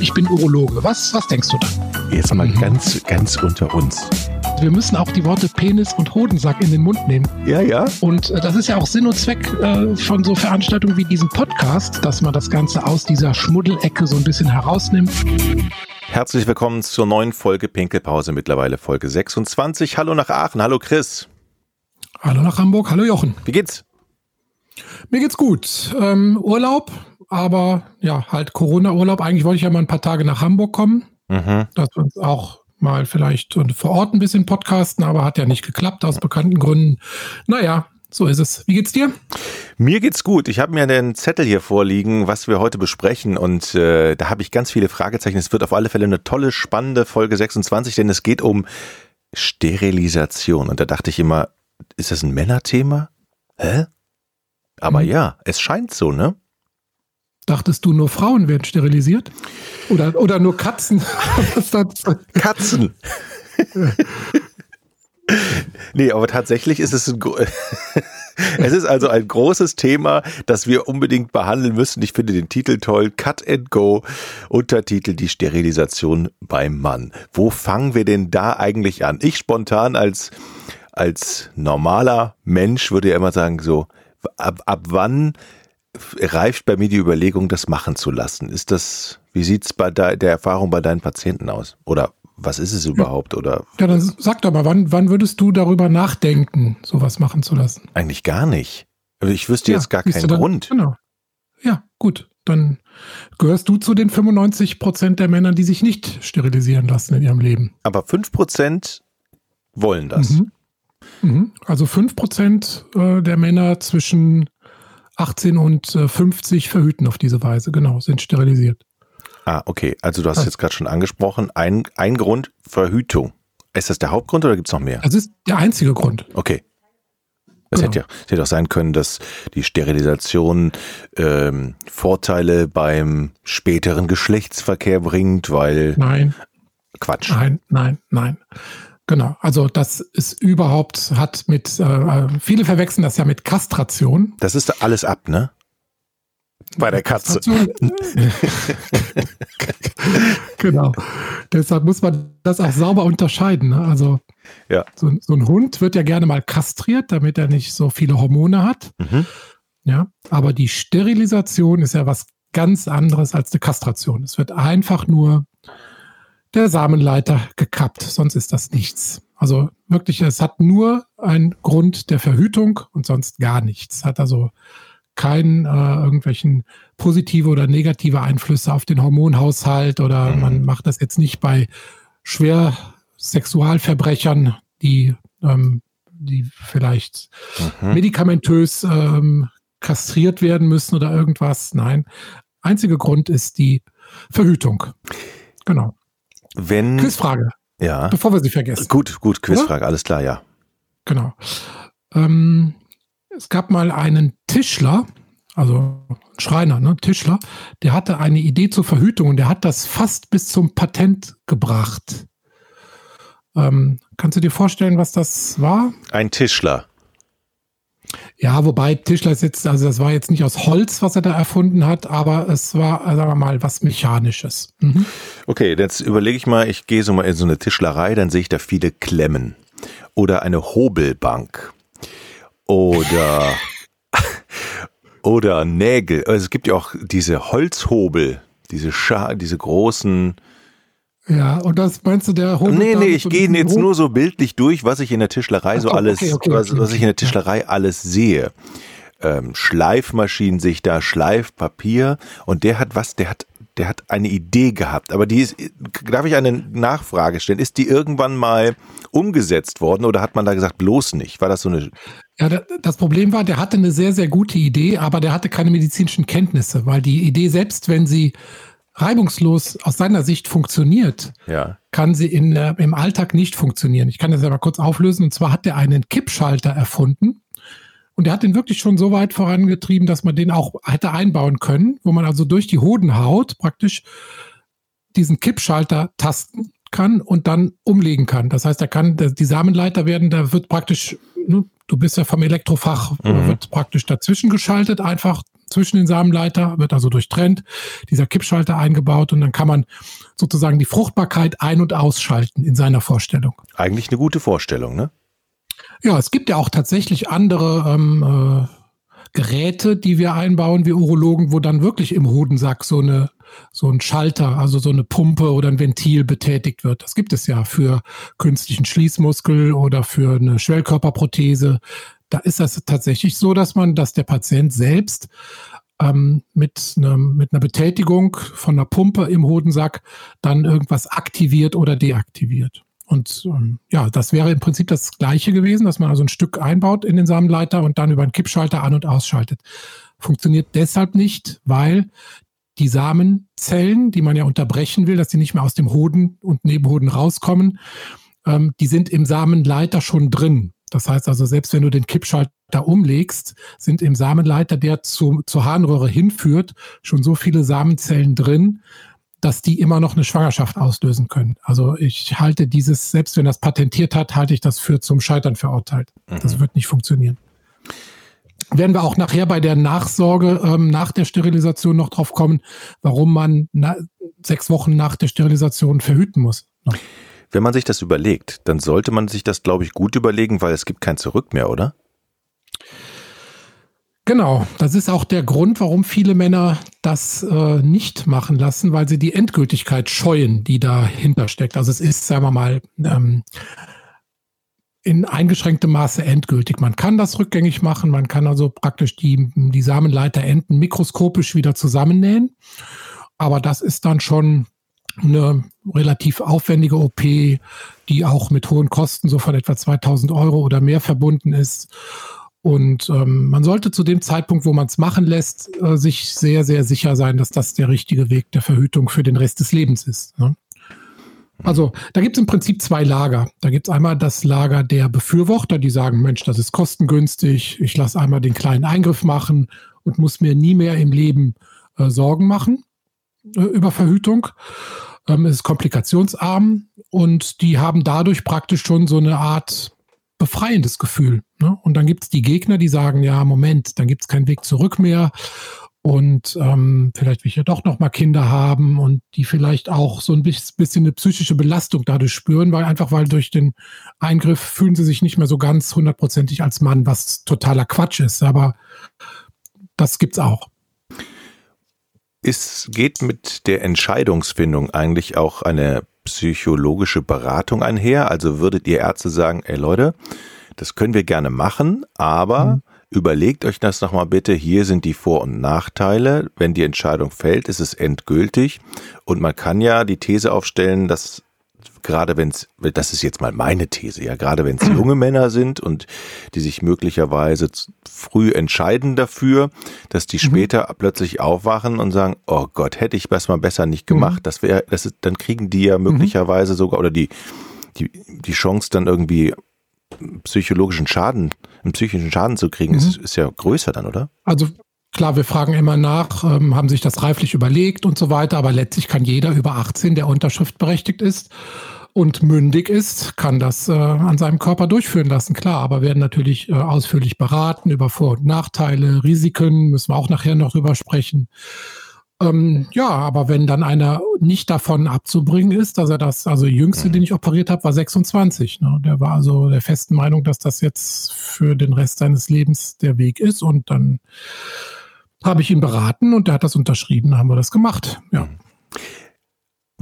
ich bin Urologe. Was, was denkst du dann? Jetzt mal mhm. ganz, ganz unter uns. Wir müssen auch die Worte Penis und Hodensack in den Mund nehmen. Ja, ja. Und äh, das ist ja auch Sinn und Zweck äh, von so Veranstaltungen wie diesem Podcast, dass man das Ganze aus dieser Schmuddelecke so ein bisschen herausnimmt. Herzlich willkommen zur neuen Folge Pinkelpause, mittlerweile Folge 26. Hallo nach Aachen, hallo Chris. Hallo nach Hamburg, hallo Jochen. Wie geht's? Mir geht's gut. Ähm, Urlaub, aber ja, halt Corona-Urlaub. Eigentlich wollte ich ja mal ein paar Tage nach Hamburg kommen, mhm. dass wir uns auch mal vielleicht vor Ort ein bisschen podcasten, aber hat ja nicht geklappt aus bekannten Gründen. Naja, so ist es. Wie geht's dir? Mir geht's gut. Ich habe mir einen Zettel hier vorliegen, was wir heute besprechen und äh, da habe ich ganz viele Fragezeichen. Es wird auf alle Fälle eine tolle, spannende Folge 26, denn es geht um Sterilisation und da dachte ich immer, ist das ein Männerthema? Hä? Aber mhm. ja, es scheint so, ne? Dachtest du, nur Frauen werden sterilisiert? Oder, oder nur Katzen? Katzen. nee, aber tatsächlich ist es ein, es ist also ein großes Thema, das wir unbedingt behandeln müssen. Ich finde den Titel toll. Cut and Go. Untertitel Die Sterilisation beim Mann. Wo fangen wir denn da eigentlich an? Ich spontan als, als normaler Mensch würde ja immer sagen so, ab, ab wann reift bei mir die Überlegung, das machen zu lassen? Ist das, wie sieht es bei der Erfahrung bei deinen Patienten aus? Oder was ist es überhaupt? Oder? Ja, dann sag doch mal, wann, wann würdest du darüber nachdenken, sowas machen zu lassen? Eigentlich gar nicht. Also ich wüsste ja, jetzt gar keinen dann, Grund. Genau. Ja, gut. Dann gehörst du zu den 95 Prozent der Männer, die sich nicht sterilisieren lassen in ihrem Leben. Aber 5 Prozent wollen das. Mhm. Mhm. Also 5 Prozent äh, der Männer zwischen 18 und 50 äh, verhüten auf diese Weise, genau, sind sterilisiert. Ah, okay. Also du hast also, jetzt gerade schon angesprochen, ein, ein Grund, Verhütung. Ist das der Hauptgrund oder gibt es noch mehr? Das ist der einzige Grund. Okay. Das genau. hätte ja das hätte auch sein können, dass die Sterilisation ähm, Vorteile beim späteren Geschlechtsverkehr bringt, weil. Nein. Quatsch. Nein, nein, nein. Genau, also das ist überhaupt, hat mit, äh, viele verwechseln das ja mit Kastration. Das ist alles ab, ne? Bei der Katze. genau. Deshalb muss man das auch sauber unterscheiden. Ne? Also ja. so, so, ein Hund wird ja gerne mal kastriert, damit er nicht so viele Hormone hat. Mhm. Ja, aber die Sterilisation ist ja was ganz anderes als eine Kastration. Es wird einfach nur der Samenleiter gekappt, sonst ist das nichts. Also wirklich, es hat nur einen Grund der Verhütung und sonst gar nichts. Hat also keinen äh, irgendwelchen positive oder negative Einflüsse auf den Hormonhaushalt oder mhm. man macht das jetzt nicht bei schwer Sexualverbrechern, die, ähm, die vielleicht mhm. medikamentös ähm, kastriert werden müssen oder irgendwas. Nein, einziger Grund ist die Verhütung. Genau. Wenn. Quizfrage. Ja. Bevor wir sie vergessen. Gut, gut, Quizfrage, Oder? alles klar, ja. Genau. Ähm, es gab mal einen Tischler, also Schreiner, ne, Tischler, der hatte eine Idee zur Verhütung und der hat das fast bis zum Patent gebracht. Ähm, kannst du dir vorstellen, was das war? Ein Tischler. Ja, wobei Tischler ist jetzt, also das war jetzt nicht aus Holz, was er da erfunden hat, aber es war, sagen wir mal, was Mechanisches. Mhm. Okay, jetzt überlege ich mal, ich gehe so mal in so eine Tischlerei, dann sehe ich da viele Klemmen. Oder eine Hobelbank. Oder, oder Nägel. Also es gibt ja auch diese Holzhobel, diese, Scha diese großen, ja, und das meinst du der Hobel? Nee, nee, ich gehe jetzt nur so bildlich durch, was ich in der Tischlerei so, so alles, okay, okay, was, was, ich in der Tischlerei alles sehe. Ähm, Schleifmaschinen sich da, Schleifpapier und der hat was, der hat, der hat eine Idee gehabt, aber die ist, darf ich eine Nachfrage stellen? Ist die irgendwann mal umgesetzt worden oder hat man da gesagt, bloß nicht? War das so eine ja, das Problem war, der hatte eine sehr, sehr gute Idee, aber der hatte keine medizinischen Kenntnisse, weil die Idee selbst, wenn sie reibungslos aus seiner Sicht funktioniert, ja. kann sie in, äh, im Alltag nicht funktionieren. Ich kann das aber kurz auflösen. Und zwar hat er einen Kippschalter erfunden. Und er hat den wirklich schon so weit vorangetrieben, dass man den auch hätte einbauen können, wo man also durch die Hodenhaut praktisch diesen Kippschalter tasten kann und dann umlegen kann. Das heißt, er kann die Samenleiter werden, da wird praktisch, ne, du bist ja vom Elektrofach, mhm. wird praktisch dazwischen geschaltet, einfach zwischen den Samenleiter, wird also durchtrennt, dieser Kippschalter eingebaut und dann kann man sozusagen die Fruchtbarkeit ein- und ausschalten in seiner Vorstellung. Eigentlich eine gute Vorstellung, ne? Ja, es gibt ja auch tatsächlich andere ähm, äh, Geräte, die wir einbauen, wie Urologen, wo dann wirklich im Hodensack so eine so ein Schalter, also so eine Pumpe oder ein Ventil betätigt wird. Das gibt es ja für künstlichen Schließmuskel oder für eine Schwellkörperprothese. Da ist das tatsächlich so, dass man, dass der Patient selbst ähm, mit, ne, mit einer Betätigung von einer Pumpe im Hodensack dann irgendwas aktiviert oder deaktiviert. Und ähm, ja, das wäre im Prinzip das Gleiche gewesen, dass man also ein Stück einbaut in den Samenleiter und dann über einen Kippschalter an- und ausschaltet. Funktioniert deshalb nicht, weil die Samenzellen, die man ja unterbrechen will, dass die nicht mehr aus dem Hoden und Nebenhoden rauskommen, ähm, die sind im Samenleiter schon drin. Das heißt also, selbst wenn du den Kippschalter umlegst, sind im Samenleiter, der zu, zur Harnröhre hinführt, schon so viele Samenzellen drin, dass die immer noch eine Schwangerschaft auslösen können. Also ich halte dieses, selbst wenn das patentiert hat, halte ich das für zum Scheitern verurteilt. Mhm. Das wird nicht funktionieren. Werden wir auch nachher bei der Nachsorge ähm, nach der Sterilisation noch drauf kommen, warum man sechs Wochen nach der Sterilisation verhüten muss. Wenn man sich das überlegt, dann sollte man sich das, glaube ich, gut überlegen, weil es gibt kein Zurück mehr, oder? Genau, das ist auch der Grund, warum viele Männer das äh, nicht machen lassen, weil sie die Endgültigkeit scheuen, die dahinter steckt. Also es ist, sagen wir mal, ähm, in eingeschränktem Maße endgültig. Man kann das rückgängig machen, man kann also praktisch die, die Samenleiterenden mikroskopisch wieder zusammennähen. Aber das ist dann schon eine relativ aufwendige OP, die auch mit hohen Kosten so von etwa 2000 Euro oder mehr verbunden ist. Und ähm, man sollte zu dem Zeitpunkt, wo man es machen lässt, äh, sich sehr, sehr sicher sein, dass das der richtige Weg der Verhütung für den Rest des Lebens ist. Ne? Also da gibt es im Prinzip zwei Lager. Da gibt es einmal das Lager der Befürworter, die sagen, Mensch, das ist kostengünstig, ich lasse einmal den kleinen Eingriff machen und muss mir nie mehr im Leben äh, Sorgen machen über Verhütung. Ähm, ist komplikationsarm und die haben dadurch praktisch schon so eine Art befreiendes Gefühl. Ne? Und dann gibt es die Gegner, die sagen, ja, Moment, dann gibt es keinen Weg zurück mehr. Und ähm, vielleicht will ich ja doch noch mal Kinder haben und die vielleicht auch so ein bisschen eine psychische Belastung dadurch spüren, weil einfach weil durch den Eingriff fühlen sie sich nicht mehr so ganz hundertprozentig als Mann, was totaler Quatsch ist. Aber das gibt's auch. Es geht mit der Entscheidungsfindung eigentlich auch eine psychologische Beratung einher? Also würdet ihr Ärzte sagen, ey Leute, das können wir gerne machen, aber mhm. überlegt euch das nochmal bitte, hier sind die Vor- und Nachteile. Wenn die Entscheidung fällt, ist es endgültig. Und man kann ja die These aufstellen, dass gerade wenn es, das ist jetzt mal meine These, ja, gerade wenn es junge Männer sind und die sich möglicherweise früh entscheiden dafür, dass die mhm. später mhm. plötzlich aufwachen und sagen, oh Gott, hätte ich das mal besser nicht gemacht, mhm. das wäre, das ist, dann kriegen die ja mhm. möglicherweise mhm. sogar oder die, die, die Chance dann irgendwie psychologischen Schaden, einen psychischen Schaden zu kriegen, ist, ist ja größer dann, oder? Also Klar, wir fragen immer nach, ähm, haben sich das reiflich überlegt und so weiter, aber letztlich kann jeder über 18, der Unterschrift berechtigt ist und mündig ist, kann das äh, an seinem Körper durchführen lassen, klar, aber werden natürlich äh, ausführlich beraten über Vor- und Nachteile, Risiken, müssen wir auch nachher noch drüber sprechen. Ähm, ja, aber wenn dann einer nicht davon abzubringen ist, dass er das, also der jüngste, mhm. den ich operiert habe, war 26. Ne? Der war also der festen Meinung, dass das jetzt für den Rest seines Lebens der Weg ist und dann habe ich ihn beraten und der hat das unterschrieben, haben wir das gemacht. Ja.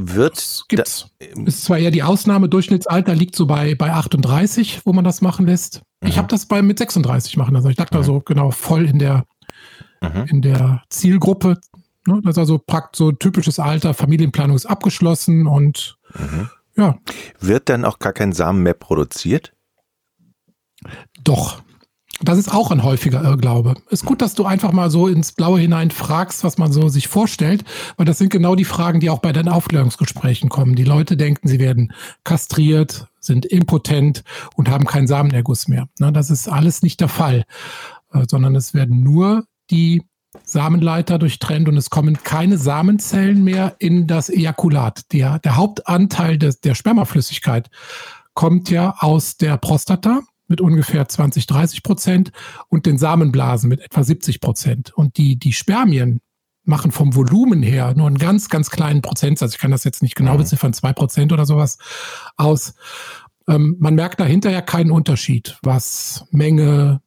Wird das gibt's. Da, ist zwar eher die Ausnahme, Durchschnittsalter liegt so bei, bei 38, wo man das machen lässt. Mhm. Ich habe das bei mit 36 machen lassen. Also ich dachte mhm. so genau voll in der, mhm. in der Zielgruppe. Ne? Das ist also praktisch so typisches Alter, Familienplanung ist abgeschlossen und mhm. ja. Wird dann auch gar kein Samen mehr produziert? Doch. Das ist auch ein häufiger Irrglaube. Ist gut, dass du einfach mal so ins Blaue hinein fragst, was man so sich vorstellt, weil das sind genau die Fragen, die auch bei deinen Aufklärungsgesprächen kommen. Die Leute denken, sie werden kastriert, sind impotent und haben keinen Samenerguss mehr. Das ist alles nicht der Fall, äh, sondern es werden nur die Samenleiter durchtrennt und es kommen keine Samenzellen mehr in das Ejakulat. Der, der Hauptanteil des, der Spermaflüssigkeit kommt ja aus der Prostata mit ungefähr 20, 30 Prozent und den Samenblasen mit etwa 70 Prozent. Und die, die Spermien machen vom Volumen her nur einen ganz, ganz kleinen Prozentsatz. Ich kann das jetzt nicht genau mhm. beziffern, zwei Prozent oder sowas aus. Ähm, man merkt da hinterher keinen Unterschied, was Menge,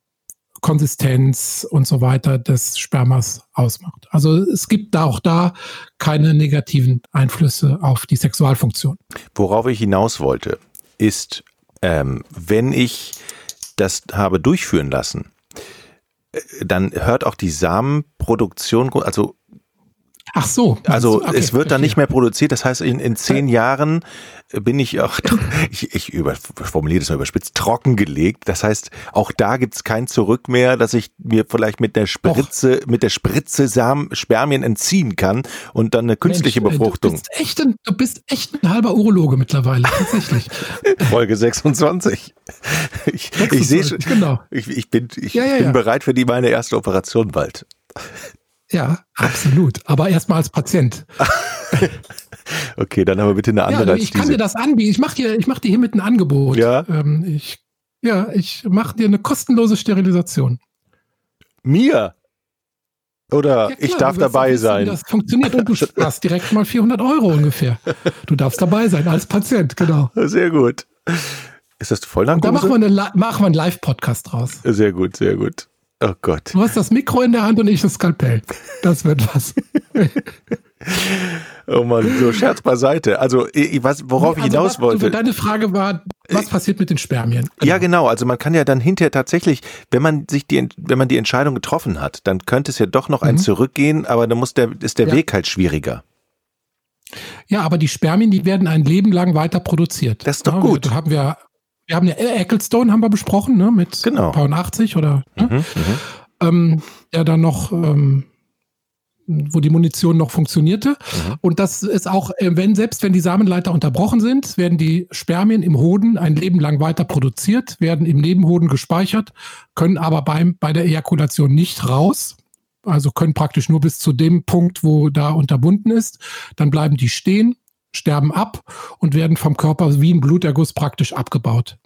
Konsistenz und so weiter des Spermas ausmacht. Also es gibt da auch da keine negativen Einflüsse auf die Sexualfunktion. Worauf ich hinaus wollte, ist, ähm, wenn ich das habe durchführen lassen, äh, dann hört auch die Samenproduktion, also Ach so. Also okay, es wird dann nicht mehr produziert. Das heißt, in, in zehn Jahren bin ich auch, ich, ich über, formuliere das mal überspitzt, trockengelegt. Das heißt, auch da gibt's kein Zurück mehr, dass ich mir vielleicht mit der Spritze, Och. mit der Spritze Samen, Spermien entziehen kann und dann eine künstliche Mensch, Befruchtung. Du bist, echt ein, du bist echt ein halber Urologe mittlerweile, tatsächlich. Folge 26. Ich, 26, ich sehe schon, genau. ich, ich bin, ich ja, ja, bin ja. bereit für die meine erste Operation bald. Ja, absolut. Aber erstmal als Patient. okay, dann aber bitte eine andere ja, Ich kann diese. dir das anbieten. Ich mache dir, mach dir hiermit ein Angebot. Ja. Ähm, ich, ja, ich mache dir eine kostenlose Sterilisation. Mir? Oder ja, klar, ich darf dabei wissen, sein. Das funktioniert und du sparst direkt mal 400 Euro ungefähr. Du darfst dabei sein als Patient, genau. Sehr gut. Ist das Vollnarkose? Da machen wir, eine, machen wir einen Live-Podcast draus. Sehr gut, sehr gut. Oh Gott. Du hast das Mikro in der Hand und ich das Skalpell. Das wird was. oh Mann, so Scherz beiseite. Also, was, worauf also, ich hinaus was, wollte. Deine Frage war, was passiert mit den Spermien? Genau. Ja, genau. Also man kann ja dann hinterher tatsächlich, wenn man sich die, wenn man die Entscheidung getroffen hat, dann könnte es ja doch noch mhm. ein Zurückgehen, aber dann muss der, ist der ja. Weg halt schwieriger. Ja, aber die Spermien, die werden ein Leben lang weiter produziert. Das ist doch gut. Da haben wir wir haben ja Ecclestone haben wir besprochen, ne, mit genau. 80 oder, ne? mhm, mhm, ähm, der dann noch, ähm, wo die Munition noch funktionierte. Mhm. Und das ist auch, äh, wenn, selbst wenn die Samenleiter unterbrochen sind, werden die Spermien im Hoden ein Leben lang weiter produziert, werden im Nebenhoden gespeichert, können aber beim, bei der Ejakulation nicht raus. Also können praktisch nur bis zu dem Punkt, wo da unterbunden ist. Dann bleiben die stehen, sterben ab und werden vom Körper wie ein Bluterguss praktisch abgebaut.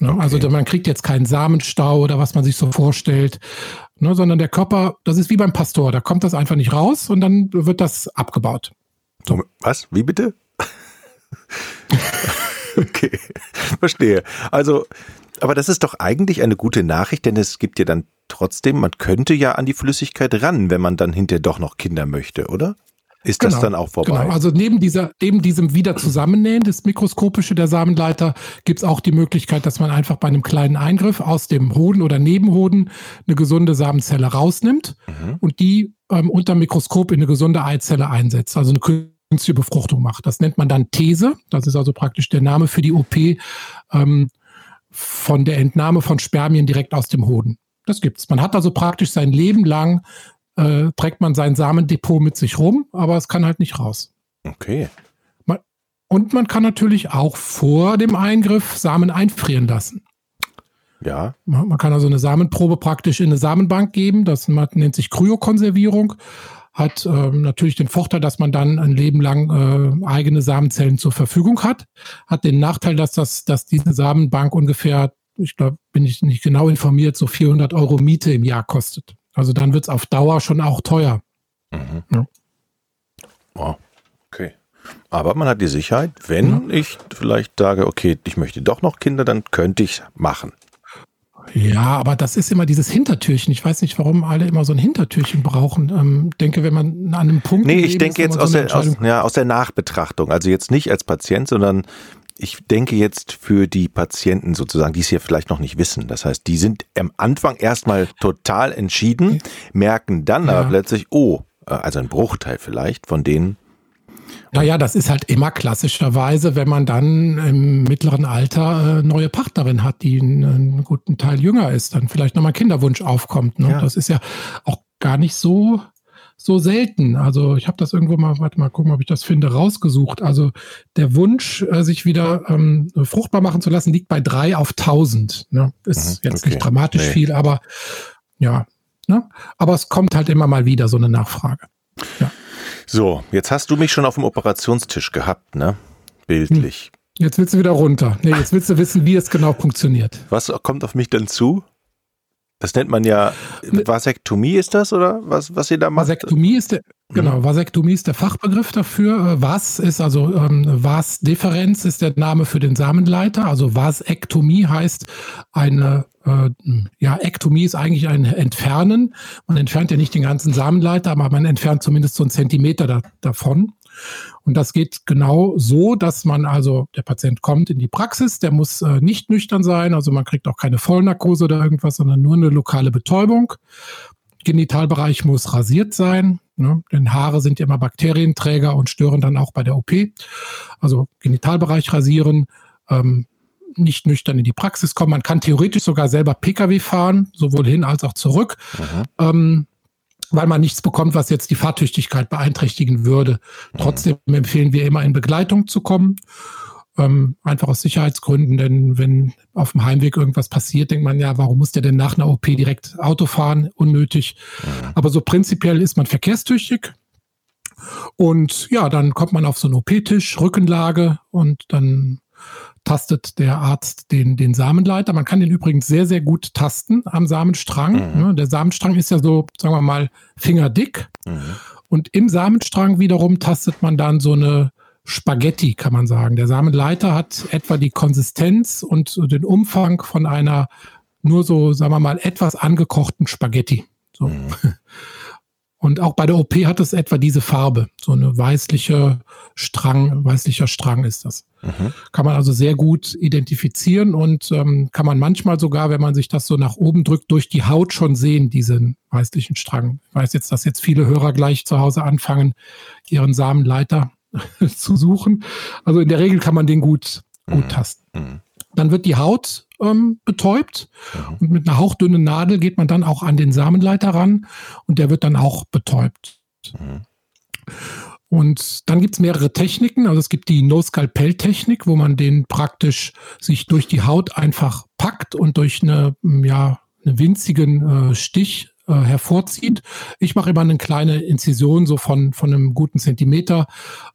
Ne? Okay. Also man kriegt jetzt keinen Samenstau oder was man sich so vorstellt, ne? sondern der Körper, das ist wie beim Pastor, da kommt das einfach nicht raus und dann wird das abgebaut. So. Was? Wie bitte? okay, verstehe. Also, aber das ist doch eigentlich eine gute Nachricht, denn es gibt ja dann trotzdem, man könnte ja an die Flüssigkeit ran, wenn man dann hinterher doch noch Kinder möchte, oder? Ist genau, das dann auch vorbei. Genau, also neben, dieser, neben diesem Wiederzusammennähen des Mikroskopische der Samenleiter gibt es auch die Möglichkeit, dass man einfach bei einem kleinen Eingriff aus dem Hoden oder Nebenhoden eine gesunde Samenzelle rausnimmt mhm. und die ähm, unter Mikroskop in eine gesunde Eizelle einsetzt, also eine künstliche Befruchtung macht. Das nennt man dann These. Das ist also praktisch der Name für die OP ähm, von der Entnahme von Spermien direkt aus dem Hoden. Das gibt's. Man hat also praktisch sein Leben lang äh, trägt man sein Samendepot mit sich rum, aber es kann halt nicht raus. Okay. Man, und man kann natürlich auch vor dem Eingriff Samen einfrieren lassen. Ja. Man, man kann also eine Samenprobe praktisch in eine Samenbank geben. Das nennt sich Kryokonservierung. Hat ähm, natürlich den Vorteil, dass man dann ein Leben lang äh, eigene Samenzellen zur Verfügung hat. Hat den Nachteil, dass, das, dass diese Samenbank ungefähr, ich glaube, bin ich nicht genau informiert, so 400 Euro Miete im Jahr kostet. Also dann wird es auf Dauer schon auch teuer. Mhm. Ja. Oh, okay. Aber man hat die Sicherheit, wenn ja. ich vielleicht sage, okay, ich möchte doch noch Kinder, dann könnte ich es machen. Ja, aber das ist immer dieses Hintertürchen. Ich weiß nicht, warum alle immer so ein Hintertürchen brauchen. Ähm, denke, wenn man an einem Punkt. Nee, ich denke jetzt so aus, der, aus, ja, aus der Nachbetrachtung. Also jetzt nicht als Patient, sondern ich denke jetzt für die Patienten sozusagen, die es hier vielleicht noch nicht wissen. Das heißt, die sind am Anfang erstmal total entschieden, merken dann ja. aber plötzlich, oh, äh, also ein Bruchteil vielleicht von denen. Naja, das ist halt immer klassischerweise, wenn man dann im mittleren Alter äh, neue Partnerin hat, die einen, einen, guten Teil jünger ist, dann vielleicht nochmal Kinderwunsch aufkommt. Ne? Ja. Das ist ja auch gar nicht so so selten. Also ich habe das irgendwo mal, warte mal, gucken, ob ich das finde, rausgesucht. Also der Wunsch, äh, sich wieder ähm, fruchtbar machen zu lassen, liegt bei drei auf tausend. Ne? Ist mhm, jetzt okay. nicht dramatisch nee. viel, aber ja. Ne? Aber es kommt halt immer mal wieder so eine Nachfrage. Ja. So, jetzt hast du mich schon auf dem Operationstisch gehabt, ne? Bildlich. Hm. Jetzt willst du wieder runter. Nee, jetzt willst du wissen, wie es genau funktioniert. Was kommt auf mich denn zu? Das nennt man ja Vasektomie ist das oder was was ihr da macht? Vasektomie ist der genau, mhm. Vasektomie ist der Fachbegriff dafür. Äh, was ist also ähm, Was Differenz ist der Name für den Samenleiter, also Vasektomie heißt eine äh, ja, Ektomie ist eigentlich ein Entfernen. Man entfernt ja nicht den ganzen Samenleiter, aber man entfernt zumindest so einen Zentimeter da, davon. Und das geht genau so, dass man also, der Patient kommt in die Praxis, der muss äh, nicht nüchtern sein, also man kriegt auch keine Vollnarkose oder irgendwas, sondern nur eine lokale Betäubung. Genitalbereich muss rasiert sein, ne? denn Haare sind ja immer Bakterienträger und stören dann auch bei der OP. Also Genitalbereich rasieren, ähm, nicht nüchtern in die Praxis kommen. Man kann theoretisch sogar selber Pkw fahren, sowohl hin als auch zurück. Ähm, weil man nichts bekommt, was jetzt die Fahrtüchtigkeit beeinträchtigen würde. Trotzdem empfehlen wir immer in Begleitung zu kommen. Ähm, einfach aus Sicherheitsgründen, denn wenn auf dem Heimweg irgendwas passiert, denkt man ja, warum muss der denn nach einer OP direkt Auto fahren? Unnötig. Aber so prinzipiell ist man verkehrstüchtig. Und ja, dann kommt man auf so einen OP-Tisch, Rückenlage und dann tastet der Arzt den, den Samenleiter. Man kann den übrigens sehr, sehr gut tasten am Samenstrang. Mhm. Ne, der Samenstrang ist ja so, sagen wir mal, fingerdick. Mhm. Und im Samenstrang wiederum tastet man dann so eine Spaghetti, kann man sagen. Der Samenleiter hat etwa die Konsistenz und den Umfang von einer nur so, sagen wir mal, etwas angekochten Spaghetti. So. Mhm. Und auch bei der OP hat es etwa diese Farbe. So eine weißliche Strang, weißlicher Strang ist das. Mhm. Kann man also sehr gut identifizieren und ähm, kann man manchmal sogar, wenn man sich das so nach oben drückt, durch die Haut schon sehen, diesen weißlichen Strang. Ich weiß jetzt, dass jetzt viele Hörer gleich zu Hause anfangen, ihren Samenleiter zu suchen. Also in der Regel kann man den gut, gut mhm. tasten. Mhm. Dann wird die Haut ähm, betäubt mhm. und mit einer hauchdünnen Nadel geht man dann auch an den Samenleiter ran und der wird dann auch betäubt. Mhm. Und dann gibt es mehrere Techniken. Also es gibt die No-Skalpell-Technik, wo man den praktisch sich durch die Haut einfach packt und durch eine, ja, einen winzigen äh, Stich äh, hervorzieht. Ich mache immer eine kleine Inzision so von, von einem guten Zentimeter,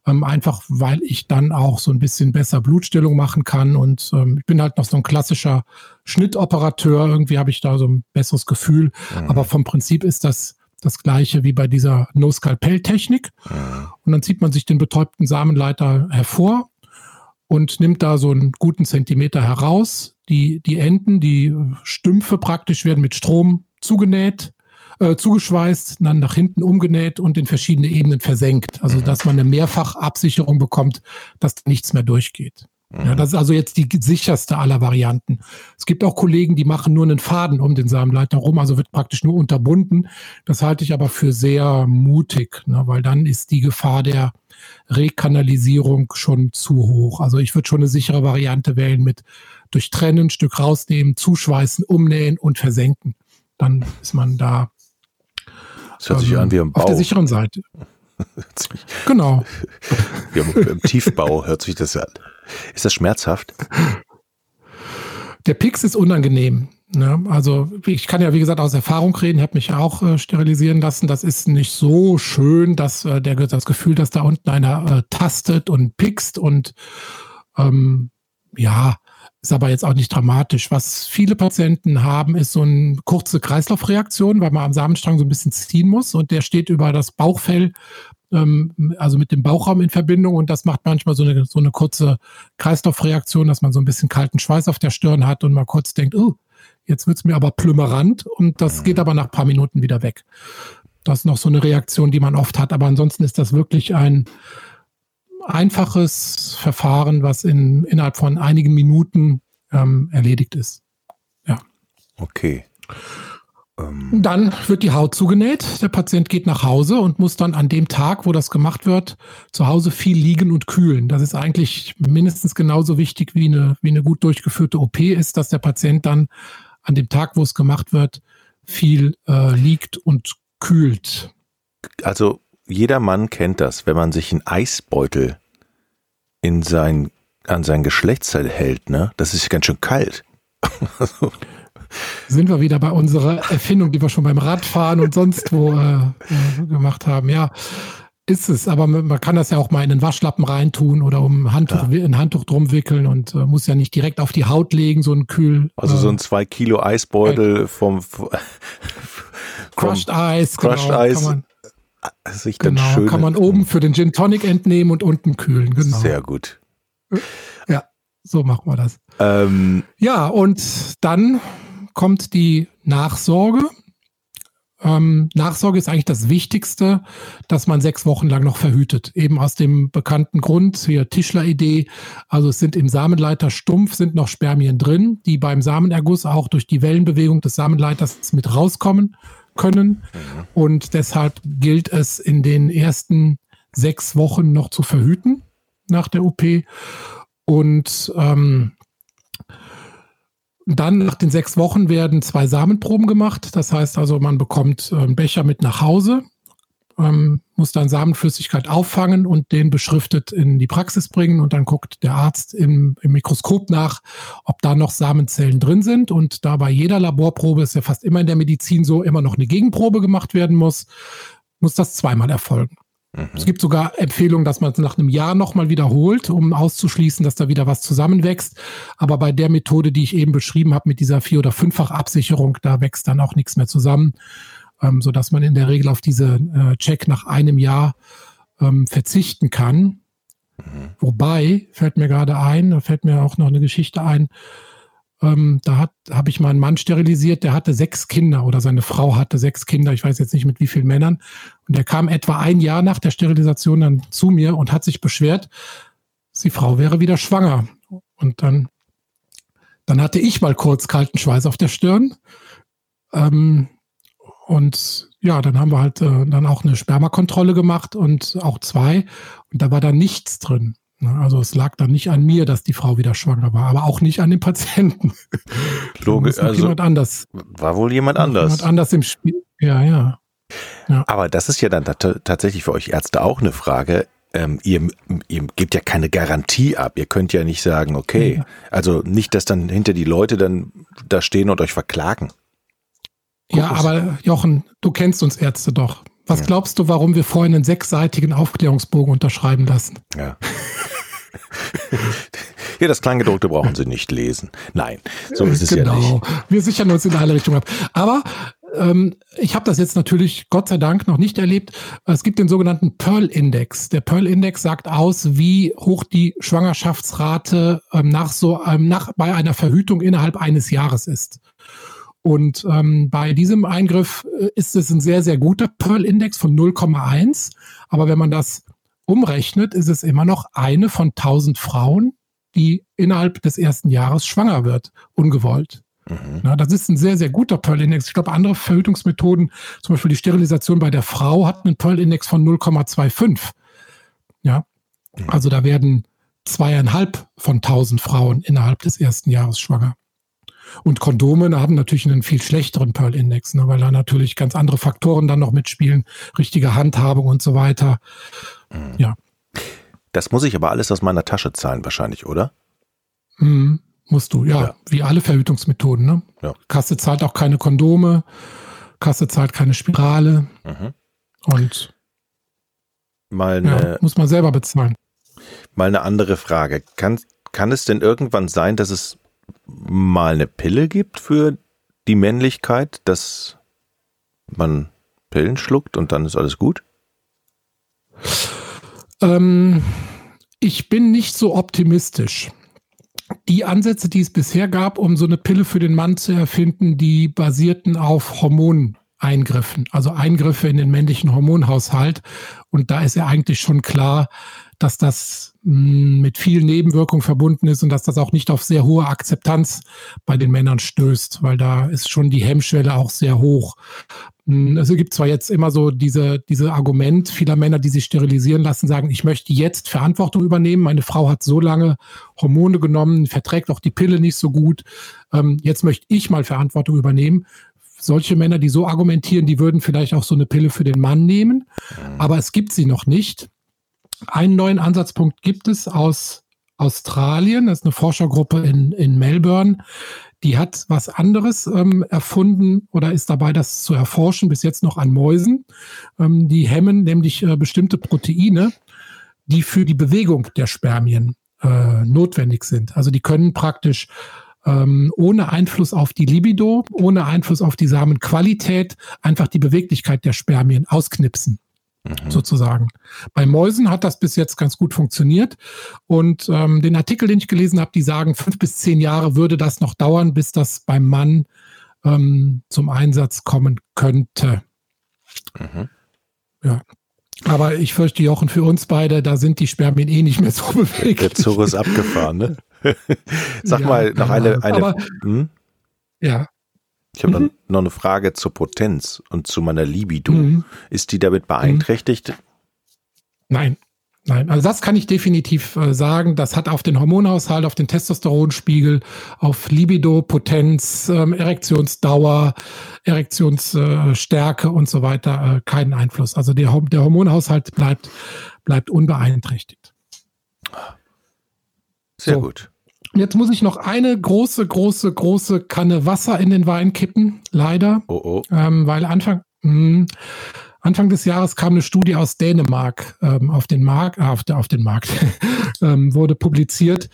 ähm, einfach weil ich dann auch so ein bisschen besser Blutstillung machen kann. Und ähm, ich bin halt noch so ein klassischer Schnittoperateur. Irgendwie habe ich da so ein besseres Gefühl. Mhm. Aber vom Prinzip ist das das gleiche wie bei dieser No-Skalpell-Technik. Mhm. Und dann zieht man sich den betäubten Samenleiter hervor und nimmt da so einen guten Zentimeter heraus. Die, die Enden, die Stümpfe praktisch werden mit Strom zugenäht äh, zugeschweißt, dann nach hinten umgenäht und in verschiedene Ebenen versenkt. Also mhm. dass man eine Mehrfachabsicherung bekommt, dass nichts mehr durchgeht. Ja, mhm. das ist also jetzt die sicherste aller Varianten. Es gibt auch Kollegen, die machen nur einen Faden um den Samenleiter rum, also wird praktisch nur unterbunden. Das halte ich aber für sehr mutig, ne, weil dann ist die Gefahr der Rekanalisierung schon zu hoch. Also ich würde schon eine sichere Variante wählen mit durchtrennen, Stück rausnehmen, zuschweißen, umnähen und versenken. Dann ist man da das hört sich an wie im Bau. Auf der sicheren Seite. genau. Im Tiefbau hört sich das an. Ist das schmerzhaft? Der Pix ist unangenehm. Ne? Also ich kann ja, wie gesagt, aus Erfahrung reden, ich habe mich ja auch äh, sterilisieren lassen. Das ist nicht so schön, dass äh, der, das Gefühl, dass da unten einer äh, tastet und pickst und ähm, ja, ist aber jetzt auch nicht dramatisch. Was viele Patienten haben, ist so eine kurze Kreislaufreaktion, weil man am Samenstrang so ein bisschen ziehen muss. Und der steht über das Bauchfell, ähm, also mit dem Bauchraum in Verbindung. Und das macht manchmal so eine, so eine kurze Kreislaufreaktion, dass man so ein bisschen kalten Schweiß auf der Stirn hat und mal kurz denkt, oh, jetzt wird's mir aber plümmerant. Und das geht aber nach paar Minuten wieder weg. Das ist noch so eine Reaktion, die man oft hat, aber ansonsten ist das wirklich ein einfaches Verfahren, was in, innerhalb von einigen Minuten ähm, erledigt ist. Ja. Okay. Ähm. Dann wird die Haut zugenäht. Der Patient geht nach Hause und muss dann an dem Tag, wo das gemacht wird, zu Hause viel liegen und kühlen. Das ist eigentlich mindestens genauso wichtig wie eine, wie eine gut durchgeführte OP ist, dass der Patient dann an dem Tag, wo es gemacht wird, viel äh, liegt und kühlt. Also jeder Mann kennt das, wenn man sich einen Eisbeutel in sein, an sein Geschlechtsteil hält, ne? Das ist ganz schön kalt. Sind wir wieder bei unserer Erfindung, die wir schon beim Radfahren und sonst wo äh, äh, gemacht haben. Ja, Ist es, aber man kann das ja auch mal in den Waschlappen reintun oder um Handtuch, ja. ein Handtuch drum wickeln und äh, muss ja nicht direkt auf die Haut legen, so ein Kühl. Also äh, so ein 2 Kilo Eisbeutel vom, vom Crushed Eis. Crushed genau, Eis. Sich dann genau, schön kann man oben für den Gin Tonic entnehmen und unten kühlen. Genau. Sehr gut. Ja, so machen wir das. Ähm, ja, und dann kommt die Nachsorge. Ähm, Nachsorge ist eigentlich das Wichtigste, dass man sechs Wochen lang noch verhütet. Eben aus dem bekannten Grund, hier Tischler-Idee. Also es sind im Samenleiter stumpf, sind noch Spermien drin, die beim Samenerguss auch durch die Wellenbewegung des Samenleiters mit rauskommen können. Mhm. Und deshalb gilt es in den ersten sechs Wochen noch zu verhüten nach der OP. Und ähm, dann nach den sechs Wochen werden zwei Samenproben gemacht. Das heißt also, man bekommt einen Becher mit nach Hause, ähm, muss dann Samenflüssigkeit auffangen und den beschriftet in die Praxis bringen. Und dann guckt der Arzt im, im Mikroskop nach, ob da noch Samenzellen drin sind. Und da bei jeder Laborprobe, ist ja fast immer in der Medizin so, immer noch eine Gegenprobe gemacht werden muss, muss das zweimal erfolgen. Mhm. Es gibt sogar Empfehlungen, dass man es nach einem Jahr nochmal wiederholt, um auszuschließen, dass da wieder was zusammenwächst. Aber bei der Methode, die ich eben beschrieben habe, mit dieser vier- oder fünffach Absicherung, da wächst dann auch nichts mehr zusammen, ähm, sodass man in der Regel auf diese äh, Check nach einem Jahr ähm, verzichten kann. Mhm. Wobei, fällt mir gerade ein, da fällt mir auch noch eine Geschichte ein, ähm, da habe ich mal einen Mann sterilisiert, der hatte sechs Kinder oder seine Frau hatte sechs Kinder, ich weiß jetzt nicht mit wie vielen Männern. Und der kam etwa ein Jahr nach der Sterilisation dann zu mir und hat sich beschwert, die Frau wäre wieder schwanger. Und dann, dann hatte ich mal kurz kalten Schweiß auf der Stirn. Ähm, und ja, dann haben wir halt äh, dann auch eine Spermakontrolle gemacht und auch zwei. Und da war da nichts drin. Ne, also es lag dann nicht an mir, dass die Frau wieder schwanger war, aber auch nicht an dem Patienten. Logisch, also jemand anders. War wohl jemand anders. Jemand anders im Spiel. Ja, ja. ja. Aber das ist ja dann tatsächlich für euch Ärzte auch eine Frage. Ähm, ihr, ihr gebt ja keine Garantie ab. Ihr könnt ja nicht sagen, okay, ja. also nicht, dass dann hinter die Leute dann da stehen und euch verklagen. Ja, aber Jochen, du kennst uns Ärzte doch. Was ja. glaubst du, warum wir vorhin einen sechsseitigen Aufklärungsbogen unterschreiben lassen? Ja. ja, das Kleingedruckte brauchen Sie nicht lesen. Nein, so ist es genau. ja nicht. Genau. Wir sichern uns in alle Richtungen ab. Aber ähm, ich habe das jetzt natürlich Gott sei Dank noch nicht erlebt. Es gibt den sogenannten Pearl-Index. Der Pearl-Index sagt aus, wie hoch die Schwangerschaftsrate ähm, nach so ähm, nach bei einer Verhütung innerhalb eines Jahres ist. Und ähm, bei diesem Eingriff äh, ist es ein sehr, sehr guter Pearl-Index von 0,1. Aber wenn man das umrechnet, ist es immer noch eine von 1000 Frauen, die innerhalb des ersten Jahres schwanger wird, ungewollt. Mhm. Na, das ist ein sehr, sehr guter Pearl-Index. Ich glaube, andere Verhütungsmethoden, zum Beispiel die Sterilisation bei der Frau, hat einen Pearl-Index von 0,25. Ja, mhm. also da werden zweieinhalb von 1000 Frauen innerhalb des ersten Jahres schwanger. Und Kondome haben natürlich einen viel schlechteren Pearl-Index, ne, weil da natürlich ganz andere Faktoren dann noch mitspielen, richtige Handhabung und so weiter. Mhm. Ja. Das muss ich aber alles aus meiner Tasche zahlen, wahrscheinlich, oder? Mhm, musst du, ja, ja, Wie alle Verhütungsmethoden. Ne? Ja. Kasse zahlt auch keine Kondome, Kasse zahlt keine Spirale. Mhm. Und mal eine, ja, muss man selber bezahlen. Mal eine andere Frage. Kann, kann es denn irgendwann sein, dass es mal eine Pille gibt für die Männlichkeit, dass man Pillen schluckt und dann ist alles gut? Ähm, ich bin nicht so optimistisch. Die Ansätze, die es bisher gab, um so eine Pille für den Mann zu erfinden, die basierten auf Hormoneingriffen, also Eingriffe in den männlichen Hormonhaushalt. Und da ist ja eigentlich schon klar, dass das mm, mit vielen Nebenwirkungen verbunden ist und dass das auch nicht auf sehr hohe Akzeptanz bei den Männern stößt, weil da ist schon die Hemmschwelle auch sehr hoch. Es gibt zwar jetzt immer so diese, diese Argument vieler Männer, die sich sterilisieren lassen, sagen, ich möchte jetzt Verantwortung übernehmen. Meine Frau hat so lange Hormone genommen, verträgt auch die Pille nicht so gut. Ähm, jetzt möchte ich mal Verantwortung übernehmen solche Männer, die so argumentieren, die würden vielleicht auch so eine Pille für den Mann nehmen, aber es gibt sie noch nicht. Einen neuen Ansatzpunkt gibt es aus Australien, das ist eine Forschergruppe in, in Melbourne, die hat was anderes ähm, erfunden oder ist dabei, das zu erforschen, bis jetzt noch an Mäusen. Ähm, die hemmen nämlich äh, bestimmte Proteine, die für die Bewegung der Spermien äh, notwendig sind. Also die können praktisch ähm, ohne Einfluss auf die Libido, ohne Einfluss auf die Samenqualität einfach die Beweglichkeit der Spermien ausknipsen. Mhm. sozusagen. Bei Mäusen hat das bis jetzt ganz gut funktioniert. Und ähm, den Artikel, den ich gelesen habe, die sagen, fünf bis zehn Jahre würde das noch dauern, bis das beim Mann ähm, zum Einsatz kommen könnte. Mhm. Ja. Aber ich fürchte, Jochen, für uns beide, da sind die Spermien eh nicht mehr so bewegt. Der Zug ist abgefahren, ne? Sag ja, mal noch eine. eine Aber, hm? Ja. Ich habe mhm. noch eine Frage zur Potenz und zu meiner Libido. Mhm. Ist die damit beeinträchtigt? Nein. Nein, also das kann ich definitiv äh, sagen. Das hat auf den Hormonhaushalt, auf den Testosteronspiegel, auf Libido, Potenz, ähm, Erektionsdauer, Erektionsstärke äh, und so weiter äh, keinen Einfluss. Also der, der Hormonhaushalt bleibt, bleibt unbeeinträchtigt. Sehr so. gut. Jetzt muss ich noch eine große, große, große Kanne Wasser in den Wein kippen, leider. Oh, oh. Ähm, weil Anfang, mh, hm, Anfang des Jahres kam eine Studie aus Dänemark ähm, auf den Markt, äh, auf, auf den Markt, ähm, wurde publiziert.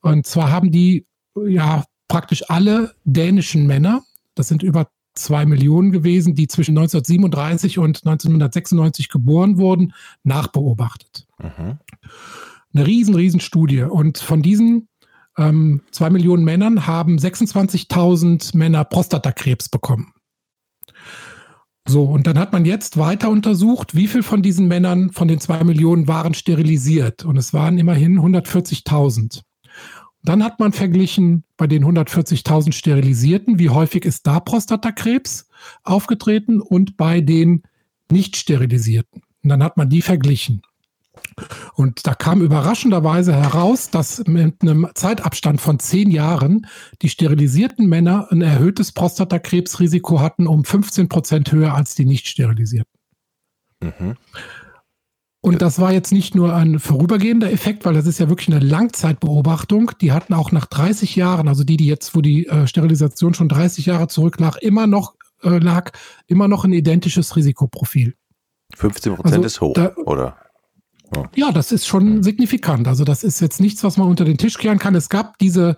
Und zwar haben die ja praktisch alle dänischen Männer, das sind über zwei Millionen gewesen, die zwischen 1937 und 1996 geboren wurden, nachbeobachtet. Mhm. Eine riesen, riesen Studie. Und von diesen ähm, zwei Millionen Männern haben 26.000 Männer Prostatakrebs bekommen. So, und dann hat man jetzt weiter untersucht, wie viel von diesen Männern von den zwei Millionen waren sterilisiert. Und es waren immerhin 140.000. Dann hat man verglichen bei den 140.000 Sterilisierten, wie häufig ist da Prostatakrebs aufgetreten und bei den nicht sterilisierten. Und dann hat man die verglichen. Und da kam überraschenderweise heraus, dass mit einem Zeitabstand von zehn Jahren die sterilisierten Männer ein erhöhtes Prostatakrebsrisiko hatten, um 15 Prozent höher als die nicht sterilisierten. Mhm. Und das war jetzt nicht nur ein vorübergehender Effekt, weil das ist ja wirklich eine Langzeitbeobachtung. Die hatten auch nach 30 Jahren, also die, die jetzt, wo die äh, Sterilisation schon 30 Jahre zurücklag, immer noch äh, lag, immer noch ein identisches Risikoprofil. 15 Prozent also, ist hoch, da, oder? Ja, das ist schon signifikant. Also das ist jetzt nichts, was man unter den Tisch kehren kann. Es gab diese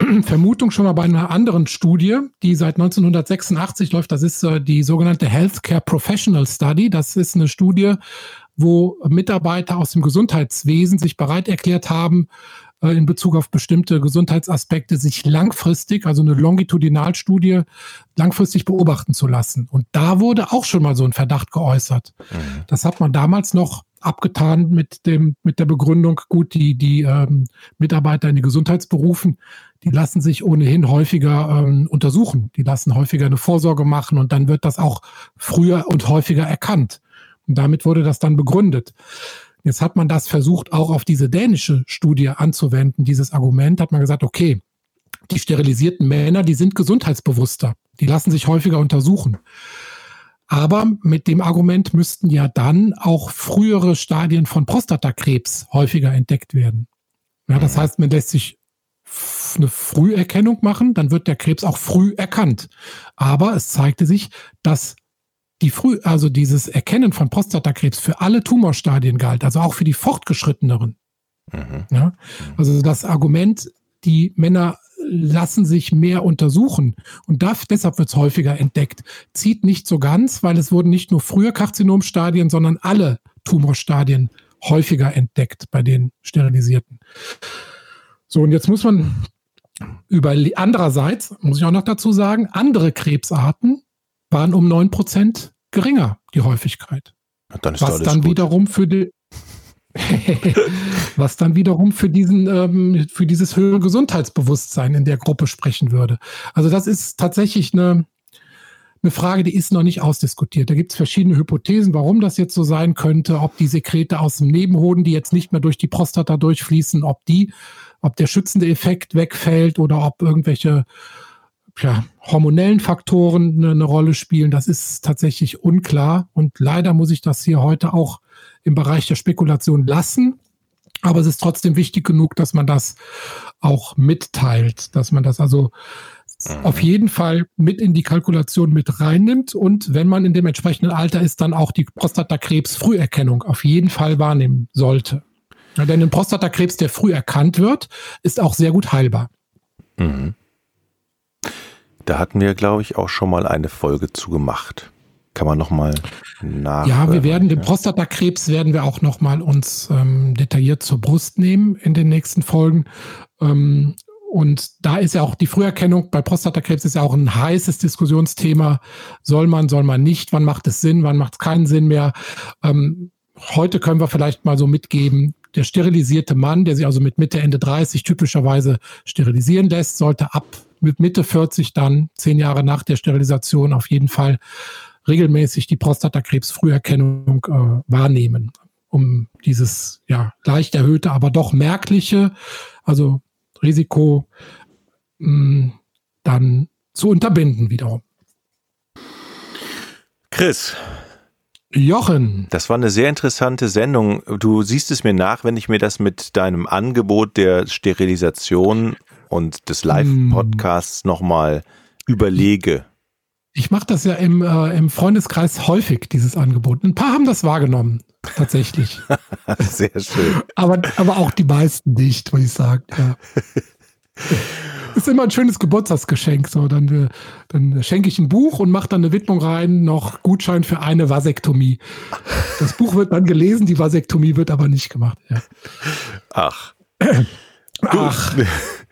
Vermutung schon mal bei einer anderen Studie, die seit 1986 läuft. Das ist äh, die sogenannte Healthcare Professional Study. Das ist eine Studie, wo Mitarbeiter aus dem Gesundheitswesen sich bereit erklärt haben, in Bezug auf bestimmte Gesundheitsaspekte sich langfristig, also eine Longitudinalstudie, langfristig beobachten zu lassen. Und da wurde auch schon mal so ein Verdacht geäußert. Mhm. Das hat man damals noch abgetan mit dem mit der Begründung, gut, die die ähm, Mitarbeiter in den Gesundheitsberufen, die lassen sich ohnehin häufiger ähm, untersuchen, die lassen häufiger eine Vorsorge machen und dann wird das auch früher und häufiger erkannt. Und damit wurde das dann begründet. Jetzt hat man das versucht, auch auf diese dänische Studie anzuwenden, dieses Argument, hat man gesagt, okay, die sterilisierten Männer, die sind gesundheitsbewusster, die lassen sich häufiger untersuchen. Aber mit dem Argument müssten ja dann auch frühere Stadien von Prostatakrebs häufiger entdeckt werden. Ja, das mhm. heißt, man lässt sich eine Früherkennung machen, dann wird der Krebs auch früh erkannt. Aber es zeigte sich, dass die früh, also dieses Erkennen von Prostatakrebs für alle Tumorstadien galt, also auch für die fortgeschritteneren. Mhm. Ja, also das Argument, die Männer lassen sich mehr untersuchen und darf, deshalb wird es häufiger entdeckt, zieht nicht so ganz, weil es wurden nicht nur frühe Karzinomstadien, sondern alle Tumorstadien häufiger entdeckt bei den Sterilisierten. So, und jetzt muss man über andererseits, muss ich auch noch dazu sagen, andere Krebsarten waren um 9% geringer, die Häufigkeit. Dann was dann gut. wiederum für die was dann wiederum für diesen, ähm, für dieses höhere Gesundheitsbewusstsein in der Gruppe sprechen würde. Also das ist tatsächlich eine, eine Frage, die ist noch nicht ausdiskutiert. Da gibt es verschiedene Hypothesen, warum das jetzt so sein könnte, ob die Sekrete aus dem Nebenhoden, die jetzt nicht mehr durch die Prostata durchfließen, ob die, ob der schützende Effekt wegfällt oder ob irgendwelche ja, hormonellen Faktoren eine, eine, Rolle spielen, das ist tatsächlich unklar. Und leider muss ich das hier heute auch im Bereich der Spekulation lassen. Aber es ist trotzdem wichtig genug, dass man das auch mitteilt, dass man das also mhm. auf jeden Fall mit in die Kalkulation mit reinnimmt und wenn man in dem entsprechenden Alter ist, dann auch die Prostatakrebs-Früherkennung auf jeden Fall wahrnehmen sollte. Ja, denn ein Prostatakrebs, der früh erkannt wird, ist auch sehr gut heilbar. Mhm. Da hatten wir, glaube ich, auch schon mal eine Folge zu gemacht. Kann man nochmal nach. Ja, wir werden den Prostatakrebs werden wir auch nochmal uns ähm, detailliert zur Brust nehmen in den nächsten Folgen. Ähm, und da ist ja auch die Früherkennung bei Prostatakrebs ist ja auch ein heißes Diskussionsthema. Soll man, soll man nicht? Wann macht es Sinn? Wann macht es keinen Sinn mehr? Ähm, heute können wir vielleicht mal so mitgeben, der sterilisierte Mann, der sich also mit Mitte, Ende 30 typischerweise sterilisieren lässt, sollte ab mit Mitte 40 dann, zehn Jahre nach der Sterilisation, auf jeden Fall regelmäßig die Prostatakrebsfrüherkennung äh, wahrnehmen, um dieses ja leicht erhöhte, aber doch merkliche, also Risiko mh, hm, dann zu unterbinden wiederum. Chris, Jochen. Das war eine sehr interessante Sendung. Du siehst es mir nach, wenn ich mir das mit deinem Angebot der Sterilisation und des Live-Podcasts hm. nochmal überlege. Ich mache das ja im, äh, im Freundeskreis häufig, dieses Angebot. Ein paar haben das wahrgenommen, tatsächlich. sehr schön. aber, aber auch die meisten nicht, würde ich sagen. Ja. ist immer ein schönes Geburtstagsgeschenk. So, dann, äh, dann schenke ich ein Buch und mache dann eine Widmung rein, noch Gutschein für eine Vasektomie. Das Buch wird dann gelesen, die Vasektomie wird aber nicht gemacht. Ja. Ach. Ach.